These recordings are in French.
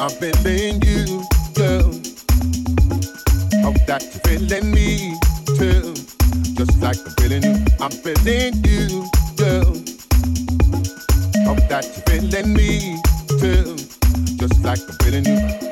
I'm feeling you, girl. Feeling me too. Just like I'm feeling you, I'm feeling you, girl. Feeling me too. Just like feeling you.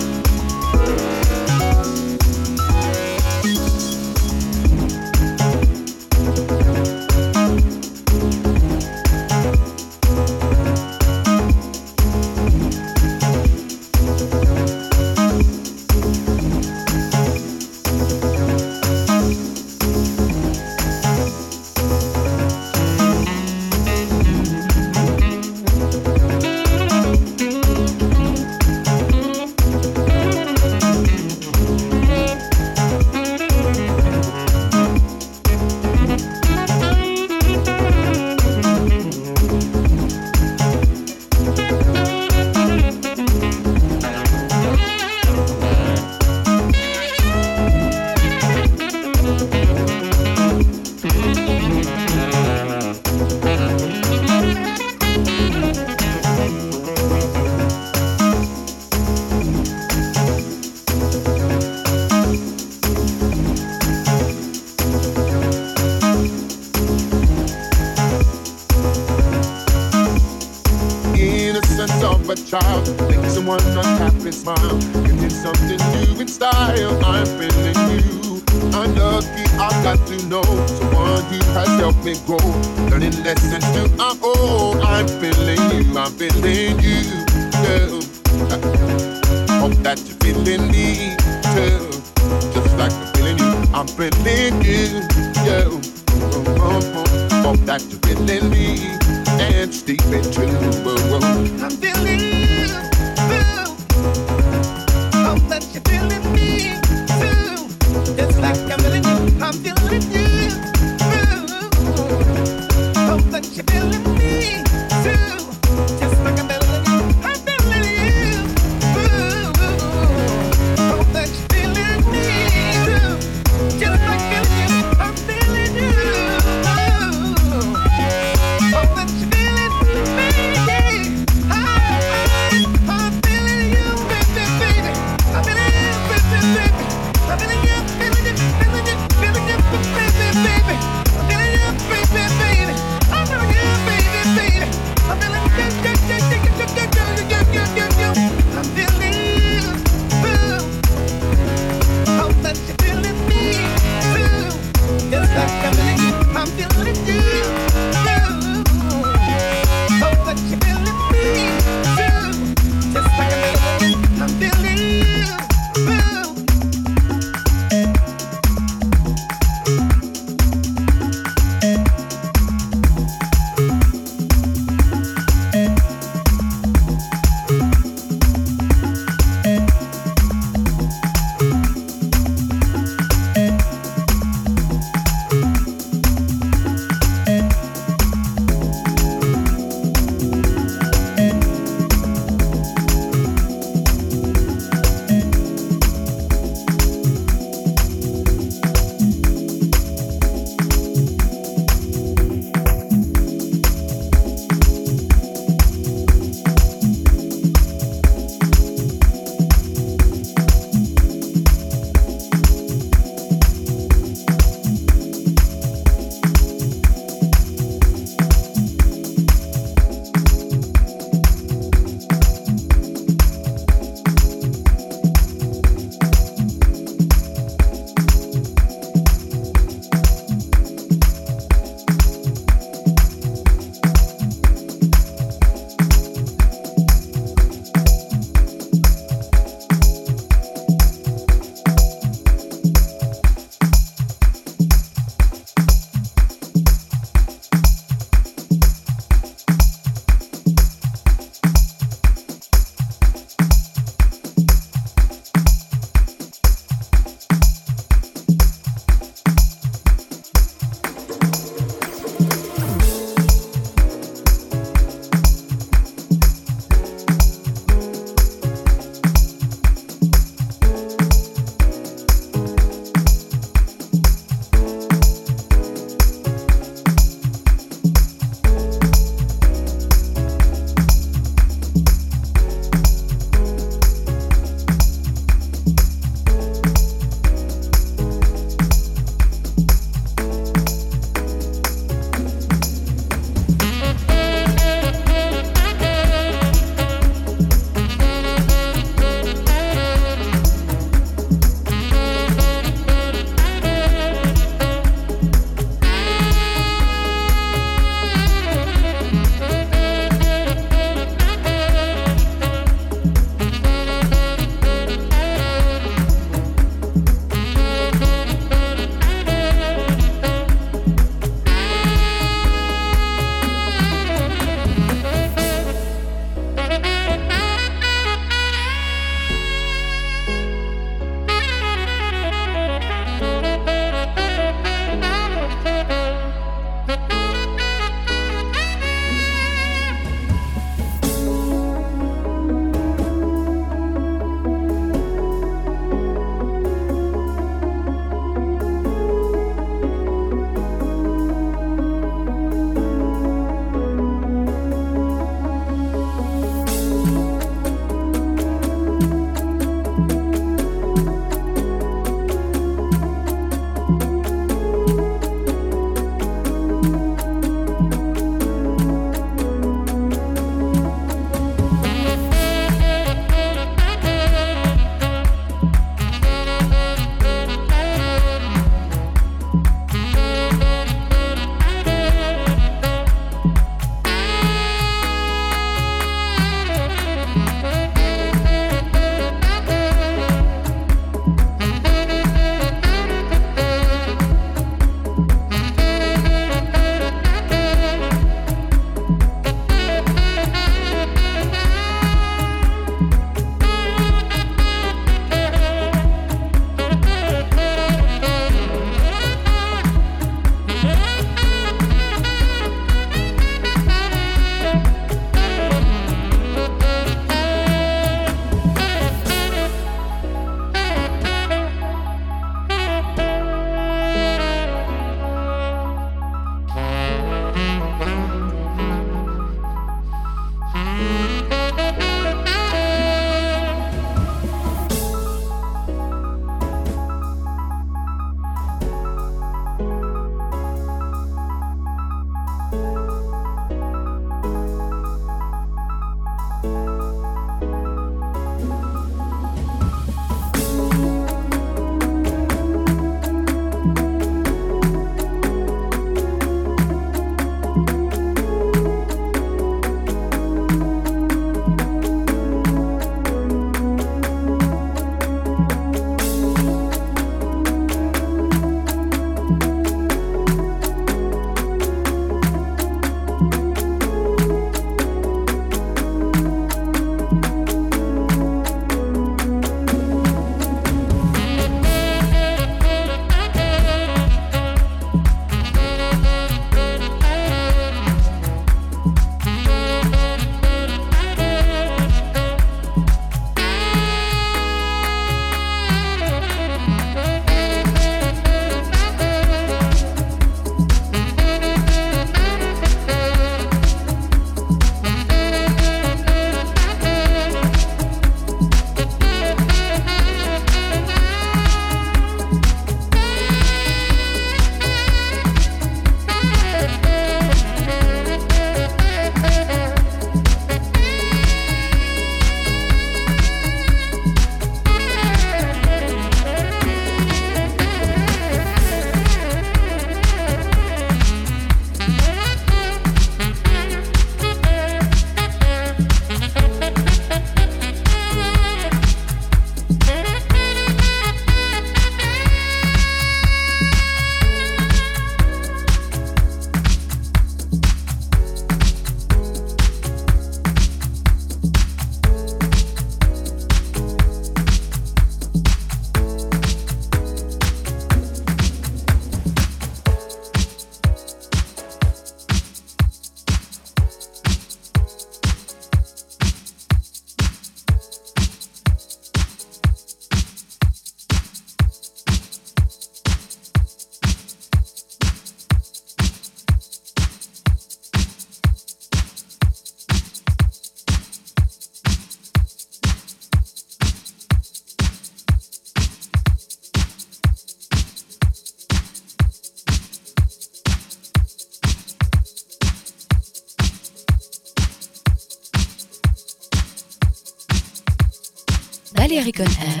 Ik Air.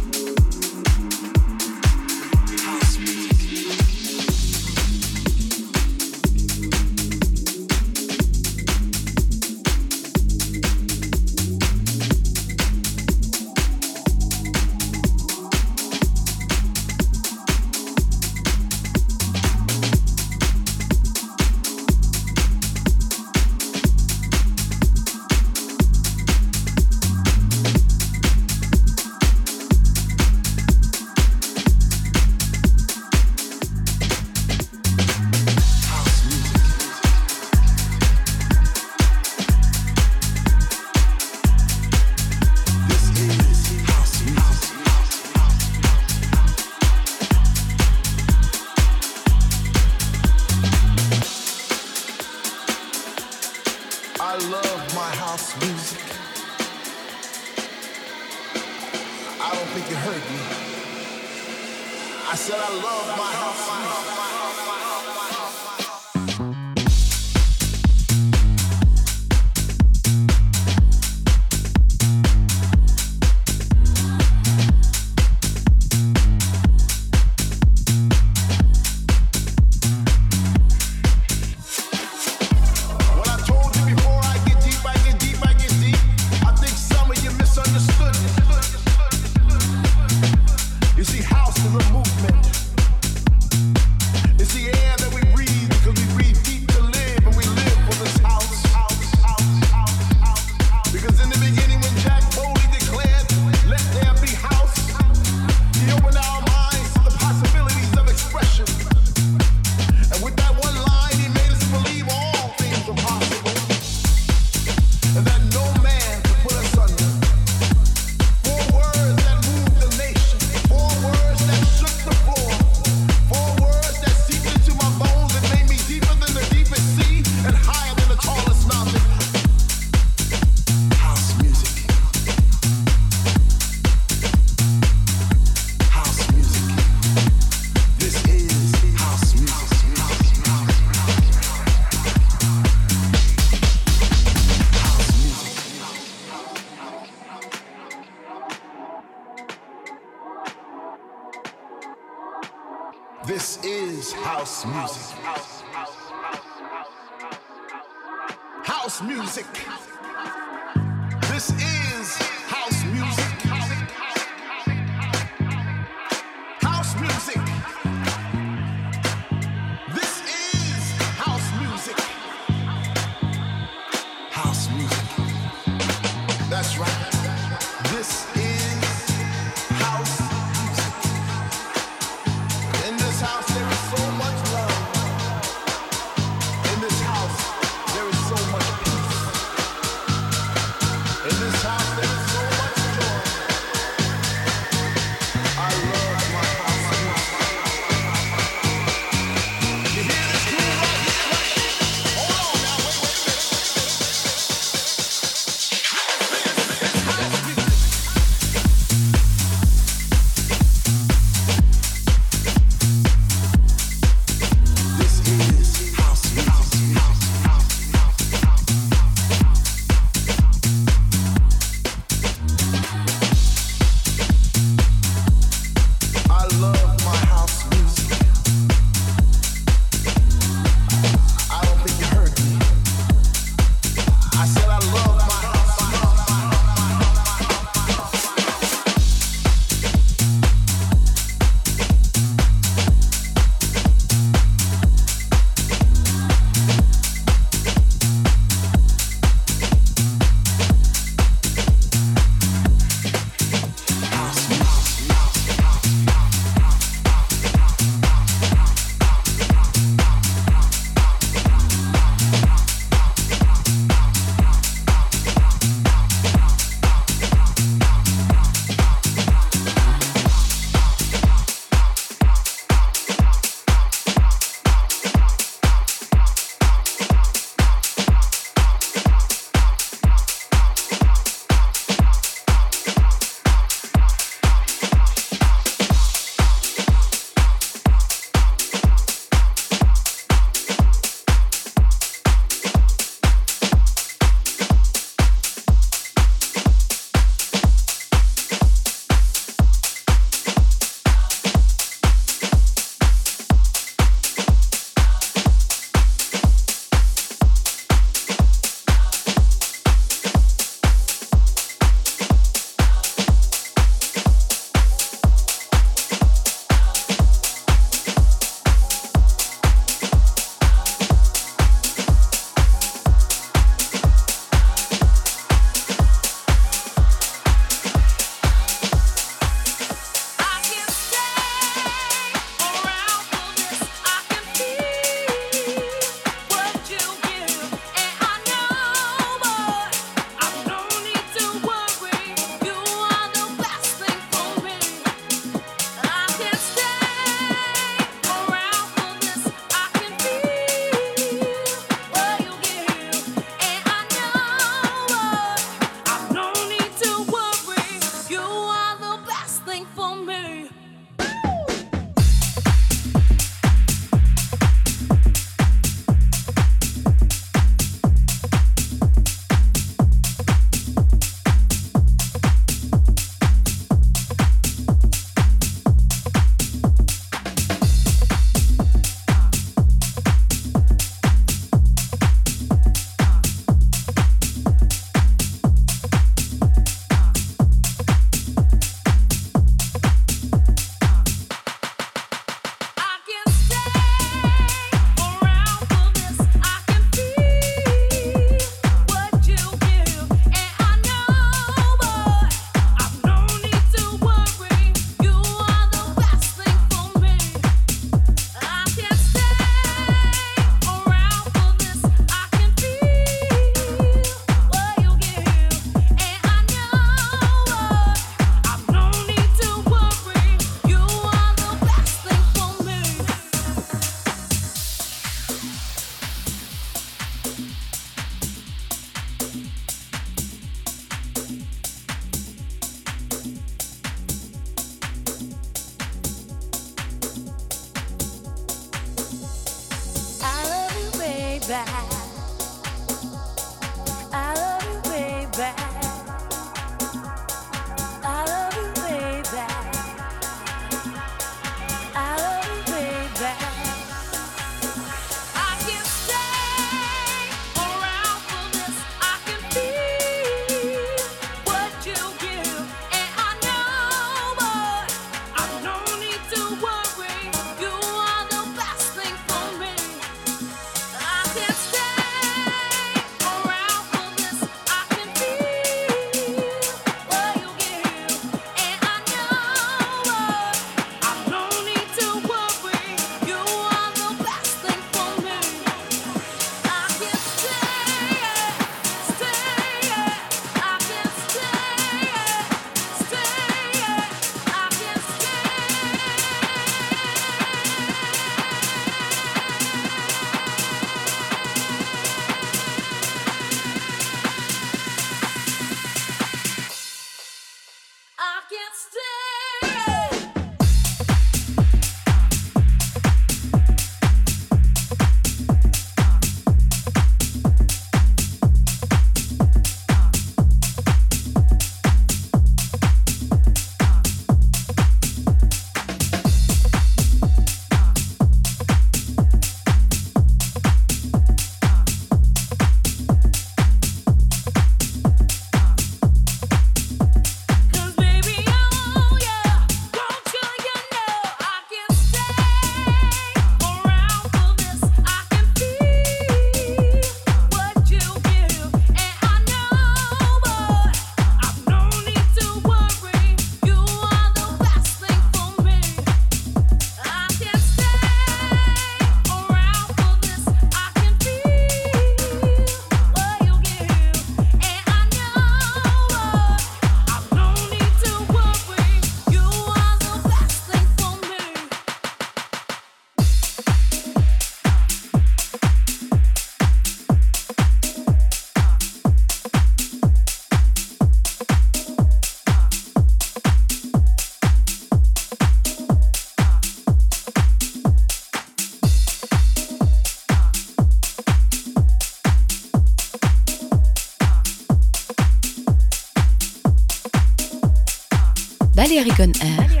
Balearic Air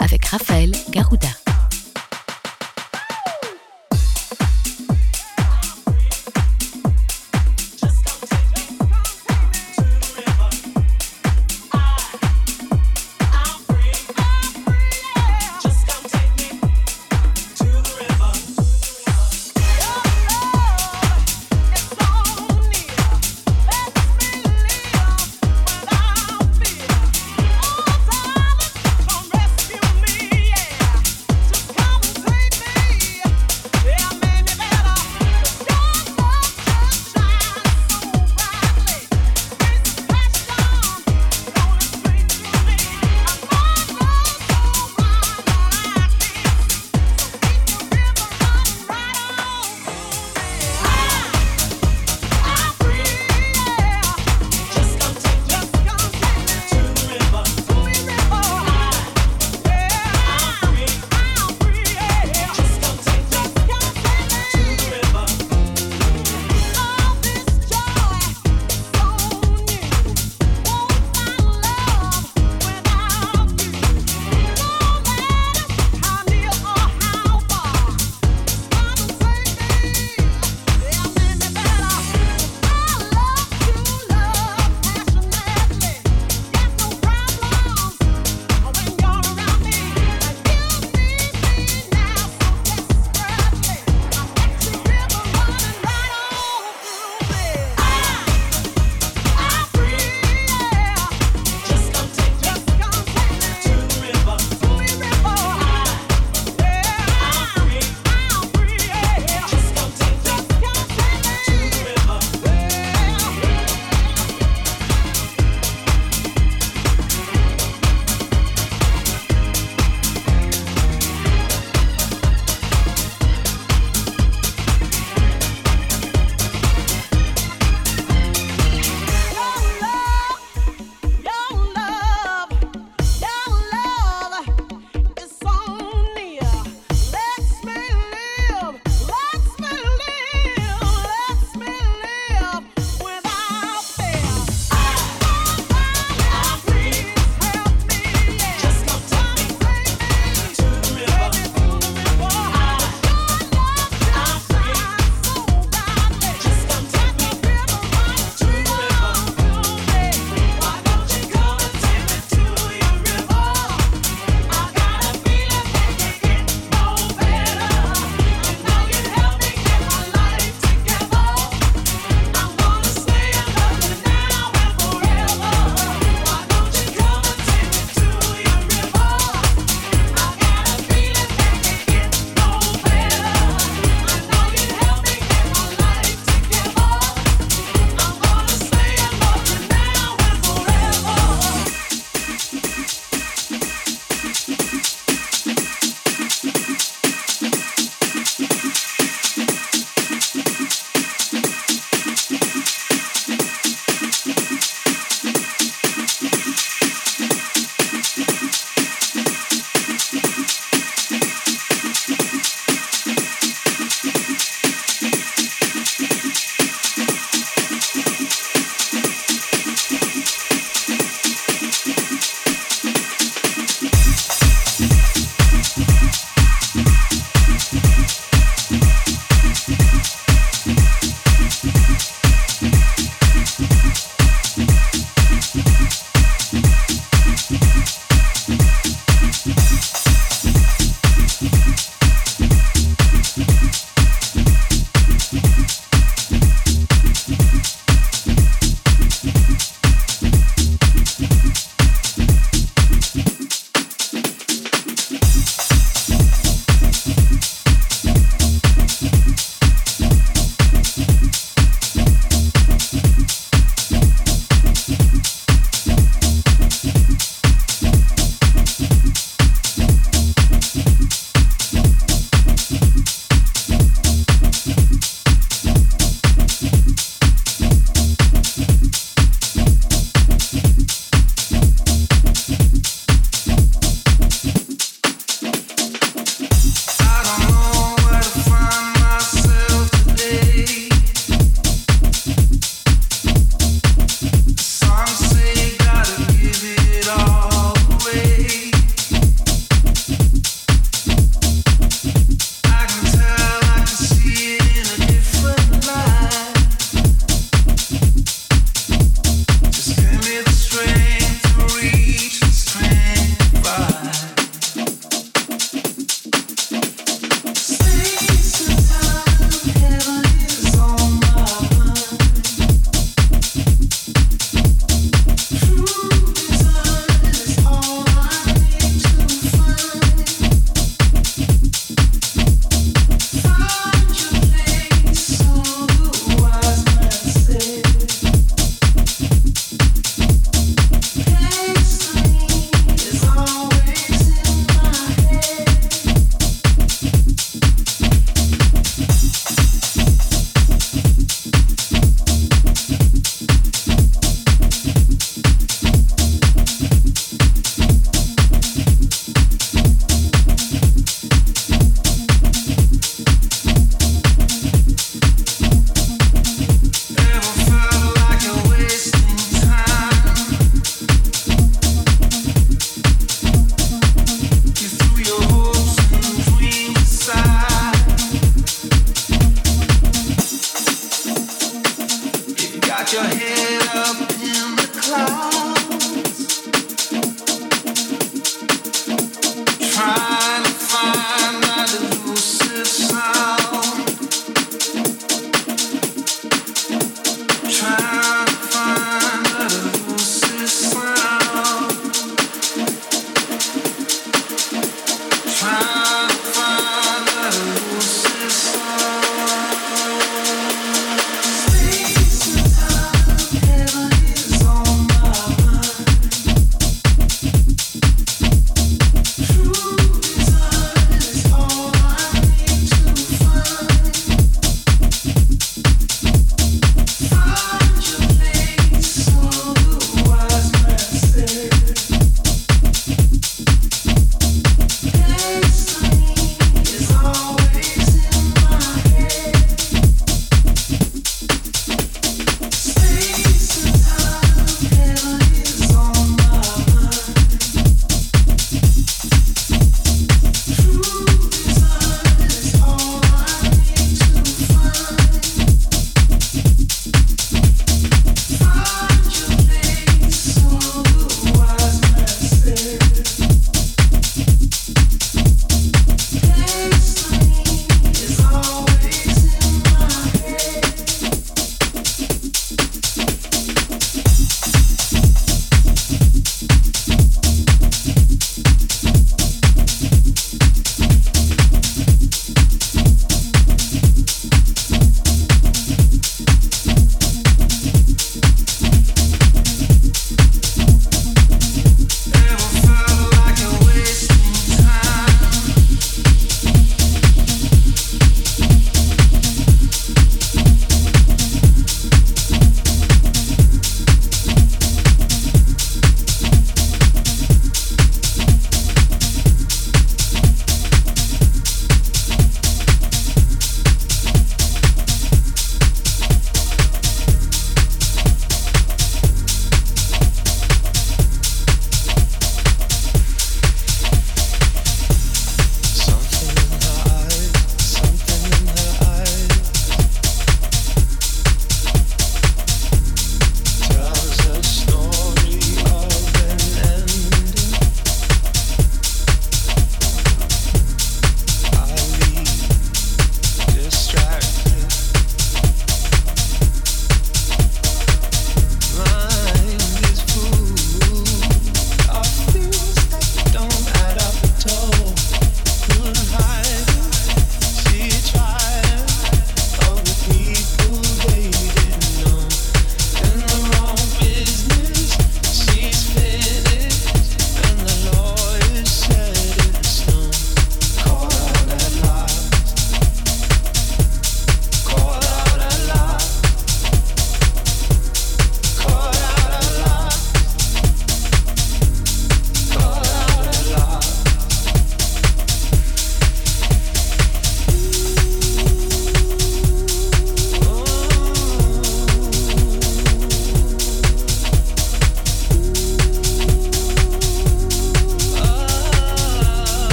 avec Raphaël Garouda.